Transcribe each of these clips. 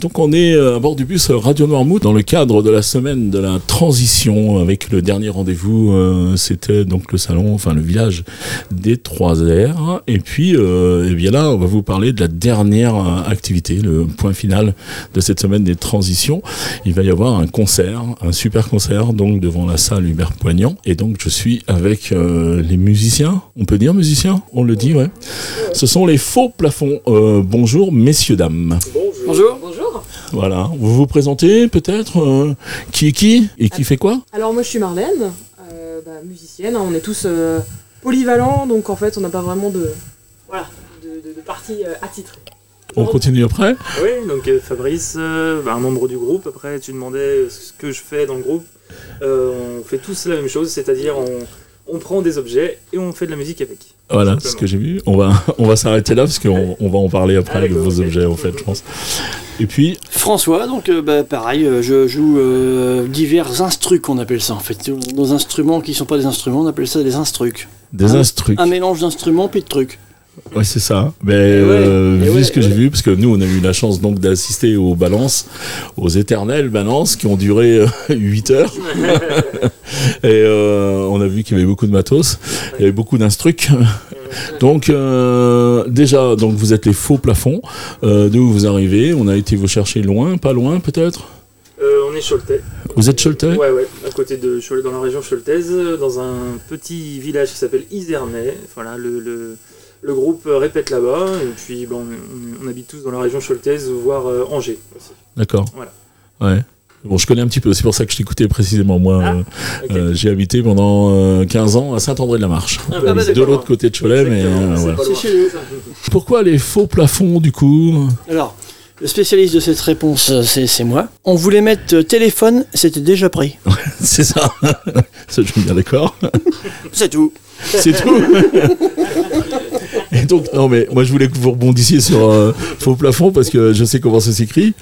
Donc on est euh, à bord du bus Radio Noirmouth dans le cadre de la semaine de la transition avec le dernier rendez-vous euh, c'était donc le salon enfin le village des trois airs. Et puis euh, et bien là on va vous parler de la dernière activité le point final de cette semaine des transitions. Il va y avoir un concert un super concert donc devant la salle Hubert Poignant. Et donc je suis avec euh, les musiciens. On peut dire musiciens? On le dit ouais. Ce sont les faux plafonds. Euh, bonjour messieurs dames. Bonjour. Bonjour. Voilà, vous vous présentez peut-être euh, Qui est qui Et qui fait quoi? Alors moi je suis Marlène, euh, bah, musicienne, hein, on est tous euh, polyvalents, donc en fait on n'a pas vraiment de, voilà, de, de, de partie euh, attitrée. On continue après? Oui, donc euh, Fabrice, euh, bah, un membre du groupe. Après, tu demandais ce que je fais dans le groupe. Euh, on fait tous la même chose, c'est-à-dire on, on prend des objets et on fait de la musique avec. Voilà, ce que j'ai vu. On va, on va s'arrêter là parce qu'on on va en parler après Ah, de vos objets en fait, je pense. Et puis, François, donc euh, bah, pareil, euh, je joue euh, divers instrucs, on appelle ça en fait. Nos instruments qui sont pas des instruments, on appelle ça des instrucs. des instrucs. Un mélange d'instruments puis de trucs. Ouais, c'est ça. Mais euh, et vu ouais, ce que et j'ai vu, parce que nous, on a eu la chance donc d'assister aux balances, aux éternelles balances qui ont duré euh, 8 heures. et euh, on a vu qu'il y avait beaucoup de matos, il y avait beaucoup d'instrucs. Donc euh, déjà, donc vous êtes les faux plafonds. Euh, D'où vous arrivez? On a été vous chercher loin, pas loin peut-être? Euh, on est Choletais. Vous êtes Choletais? Ouais, ouais, à côté de Cholet, dans la région choletaise, dans un petit village qui s'appelle Isernay. Voilà, le, le, le groupe répète là-bas, et puis bon, on, on habite tous dans la région choletaise, voire Angers aussi. D'accord. Voilà. Ouais. Bon, je connais un petit peu, c'est pour ça que je t'écoutais précisément. Moi, Ah, euh, euh, j'ai habité pendant euh, 15 ans à Saint-André-de-la-Marche. Ah, bah, de l'autre côté de Cholet, mais euh, voilà. Pourquoi les faux plafonds du coup Alors, le spécialiste de cette réponse, euh, c'est moi. On voulait mettre euh, téléphone, c'était déjà pris. C'est ça. ça, je suis bien d'accord. C'est tout. C'est tout. Et donc, non, mais moi, je voulais que vous rebondissiez sur euh, faux plafond parce que je sais comment ça s'écrit.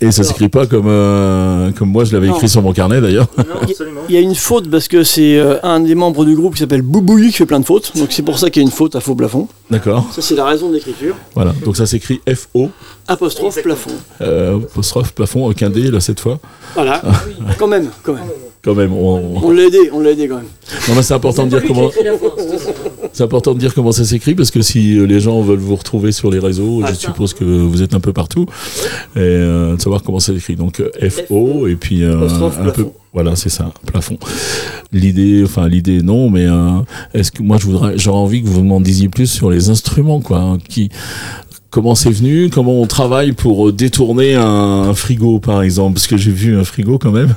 Et ça s'écrit pas comme, euh, comme moi, je l'avais écrit sur mon carnet d'ailleurs. Non, absolument. Il y a une faute parce que c'est euh, un des membres du groupe qui s'appelle Boubouille qui fait plein de fautes. Donc c'est pour ça qu'il y a une faute à faux plafond. D'accord. Ça c'est la raison de l'écriture. Voilà. Donc ça s'écrit F-O, Apostrophe plafond. euh, apostrophe plafond, aucun D, là, cette fois. Voilà. quand même, quand même. Quand même, on... On l'a aidé, on l'a aidé quand même. Non, mais c'est important de dire comment. C'est important de dire comment ça s'écrit parce que si euh, les gens veulent vous retrouver sur les réseaux, Ah, je ça. suppose que vous êtes un peu partout, et euh, de savoir comment ça s'écrit. Donc euh, FO et puis euh, un peu. Voilà, c'est ça, plafond. L'idée, enfin l'idée, non, mais euh, est-ce que moi je voudrais, j'aurais envie que vous m'en disiez plus sur les instruments, quoi, hein, qui. Comment c'est venu? Comment on travaille pour euh, détourner un frigo, par exemple? Parce que j'ai vu un frigo quand même.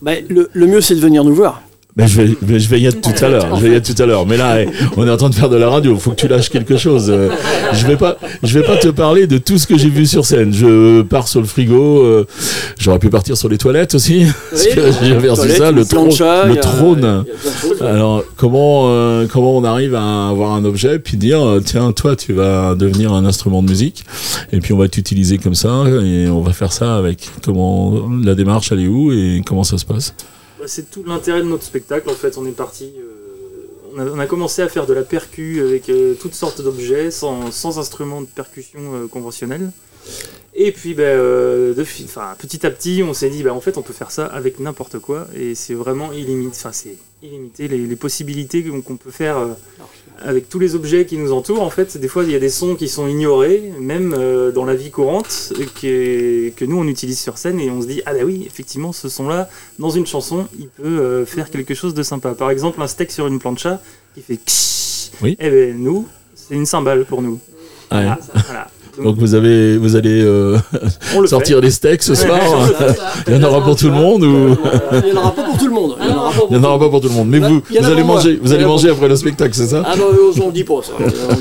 Bah, le, le mieux c'est de venir nous voir. Ben, je vais, ben, je vais y être tout à l'heure. Je vais y être tout à l'heure. Mais là, eh, on est en train de faire de la radio. Faut que tu lâches quelque chose. Euh, Je vais pas, je vais pas te parler de tout ce que j'ai vu sur scène. Je pars sur le frigo. euh, J'aurais pu partir sur les toilettes aussi. Parce que j'ai ça, le, trône- plancha, le il trône. il a. Alors, comment, euh, comment on arrive à avoir un objet puis dire, euh, tiens, toi, tu vas devenir un instrument de musique et puis on va t'utiliser comme ça et on va faire ça avec comment la démarche elle est où et comment ça se passe? Bah, c'est tout l'intérêt de notre spectacle. En fait, on est parti. euh, on, a, commencé à faire de la percu avec euh, toutes sortes d'objets, sans, sans instruments de percussion euh, conventionnels. Et puis, bah, euh, de fi- enfin, petit à petit, on s'est dit, bah, en fait, on peut faire ça avec n'importe quoi. Et c'est vraiment illimité. Enfin, c'est illimité les, les possibilités qu'on peut faire euh, avec tous les objets qui nous entourent. En fait, des fois, il y a des sons qui sont ignorés, même euh, dans la vie courante, que, que nous, on utilise sur scène. Et on se dit, ah bah oui, effectivement, ce son-là, dans une chanson, il peut faire quelque chose de sympa. Par exemple, un steak sur une plancha qui fait. Oui. Eh ben nous, c'est une cymbale pour nous. Voilà, voilà. Donc, vous avez, vous allez euh, le sortir les steaks ce soir. Ouais. Il y en aura pour tout le monde ou Il n'y en aura pas pour tout le monde. Il y en aura pas pour en tout aura le pas monde. pour tout le monde. Mais vous, vous allez manger, vous allez manger après le spectacle, c'est ça Ah bah on dit pas ça.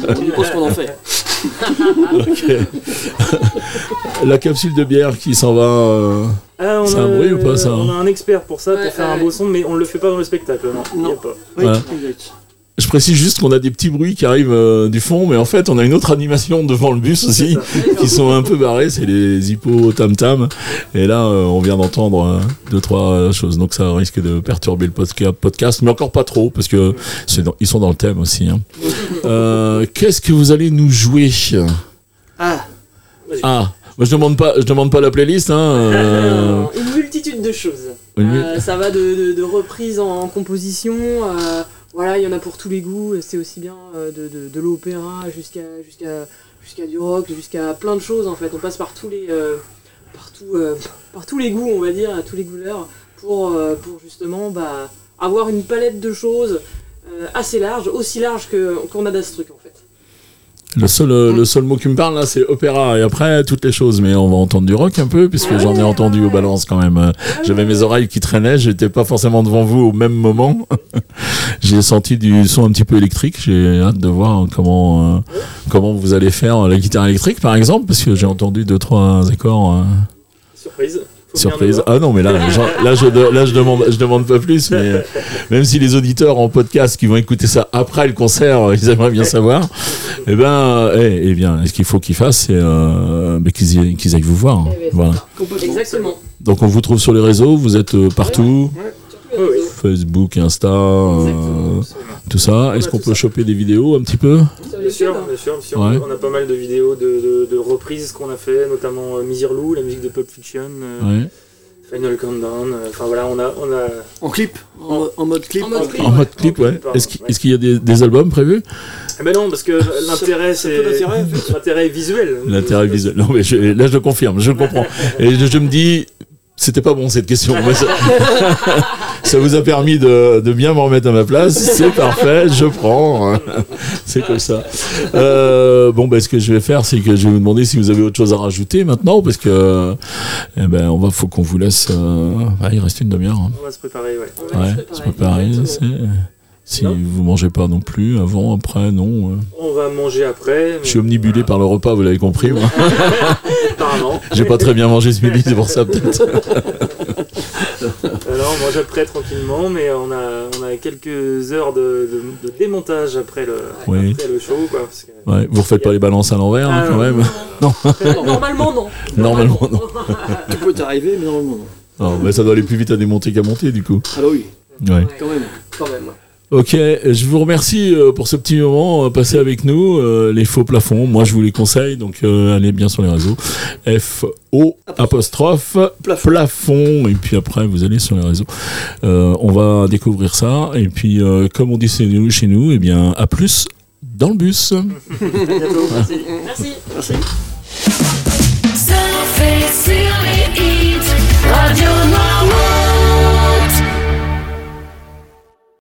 On dit pas ce qu'on en fait. La capsule de bière qui s'en va. euh, Ah, C'est a- un bruit ou pas, ça, On a un expert pour ça, Ouais, pour faire un beau son, mais on le fait pas dans le spectacle. Non, il y a Non. pas. Oui, Voilà. exact. Je précise juste qu'on a des petits bruits qui arrivent euh, du fond, mais en fait, on a une autre animation devant le bus aussi, qui sont un peu barrés, c'est les hippos tam tam. Et là, euh, on vient d'entendre euh, deux trois choses, donc ça risque de perturber le podca- podcast, mais encore pas trop, parce que dans- ils sont dans le thème aussi. hein. Qu'est-ce que vous allez nous jouer? Ah, Ah, Moi, je demande pas, je demande pas la playlist. Hein, euh, Une multitude de choses. Une ça va de, de, de reprises en composition. Voilà, il y en a pour tous les goûts. C'est aussi bien euh, de, de, l'opéra jusqu'à jusqu'à jusqu'à du rock, jusqu'à plein de choses en fait. On passe par tous les euh, par, euh, par tous les goûts, on va dire, à tous les couleurs, pour, euh, pour justement bah, avoir une palette de choses assez large, aussi large que qu'on a d'Astruc en fait. Le seul, euh, le seul mot qui me parle là, c'est opéra. Et après, toutes les choses. Mais on va entendre du rock un peu, puisque j'en ai entendu ouais. au balance quand même. J'avais mes oreilles qui traînaient. J'étais pas forcément devant vous au même moment. J'ai senti du son un petit peu électrique. J'ai hâte de voir comment, euh, comment vous allez faire la guitare électrique, par exemple, parce que j'ai entendu deux, trois accords. euh, Surprise. Surprise. Ah non, mais là, genre, là, je, là, je demande, je demande pas plus. Mais euh, même si les auditeurs en podcast qui vont écouter ça après le concert, euh, ils aimeraient bien savoir. Eh ben, eh, eh bien, ce qu'il faut qu'ils fassent, c'est euh, ben, qu'ils aillent vous voir. Eh ben, Voilà. Exactement. Donc, on vous trouve sur les réseaux. Vous êtes partout. Facebook, Insta, euh. Tout ça. Est-ce qu'on peut ça. choper des vidéos un petit peu Bien sûr, bien sûr, bien sûr. Ouais. On a pas mal de vidéos de, de, de reprises qu'on a fait, notamment euh, Misirlou, la musique de Pulp Fiction, euh, Ouais. Final Countdown. euh, Enfin voilà, on a, on a En clip, en, en mode clip. En mode clip. En mode clip, En ouais. Est-ce qu'il ouais. est-ce qu'il y a des, des albums prévus Eh ben non, parce que l'intérêt c'est l'intérêt, visuel. L'intérêt visuel. Non, mais je- là, je le confirme, je le comprends. Et je, je me dis, c'était pas bon cette question. Ça, vous a permis de, de bien me remettre à ma place. C'est parfait, je prends. C'est comme ça. Euh, bon, ben, ce que je vais faire, c'est que je vais vous demander si vous avez autre chose à rajouter maintenant, parce que, eh ben, on va, faut qu'on vous laisse. euh, ouais, il reste une demi-heure. hein. On va se préparer, ouais. On va Ouais, se se préparer. préparer. Exactement. c'est- Si Non. vous mangez pas non plus, avant, après, non. euh. On va manger après. Je suis omnibulé par le repas, vous l'avez compris. moi. Apparemment. J'ai pas très bien mangé ce midi, c'est pour ça peut-être. Mange après tranquillement, mais on a, on a quelques heures de, de, de démontage après le, Oui. après le show. Quoi, parce que- Ouais, vous refaites pas les balances à l'envers hein, Ah, quand non. même. Normalement, non. Normalement, non. Tout peut arriver, mais normalement non. Non, mais ça doit aller plus vite à démonter qu'à monter du coup. Ah bah oui, Ouais. quand même. Quand même. Ok, je vous remercie euh, pour ce petit moment euh, passé avec nous. Euh, les faux plafonds, moi je vous les conseille, donc allez bien sur les réseaux. F O apostrophe Plafond. plafond et puis après vous allez sur les réseaux. Euh, on va découvrir ça et puis euh, comme on dit chez nous, chez nous, eh bien à plus dans le bus. À bientôt. Merci. Merci.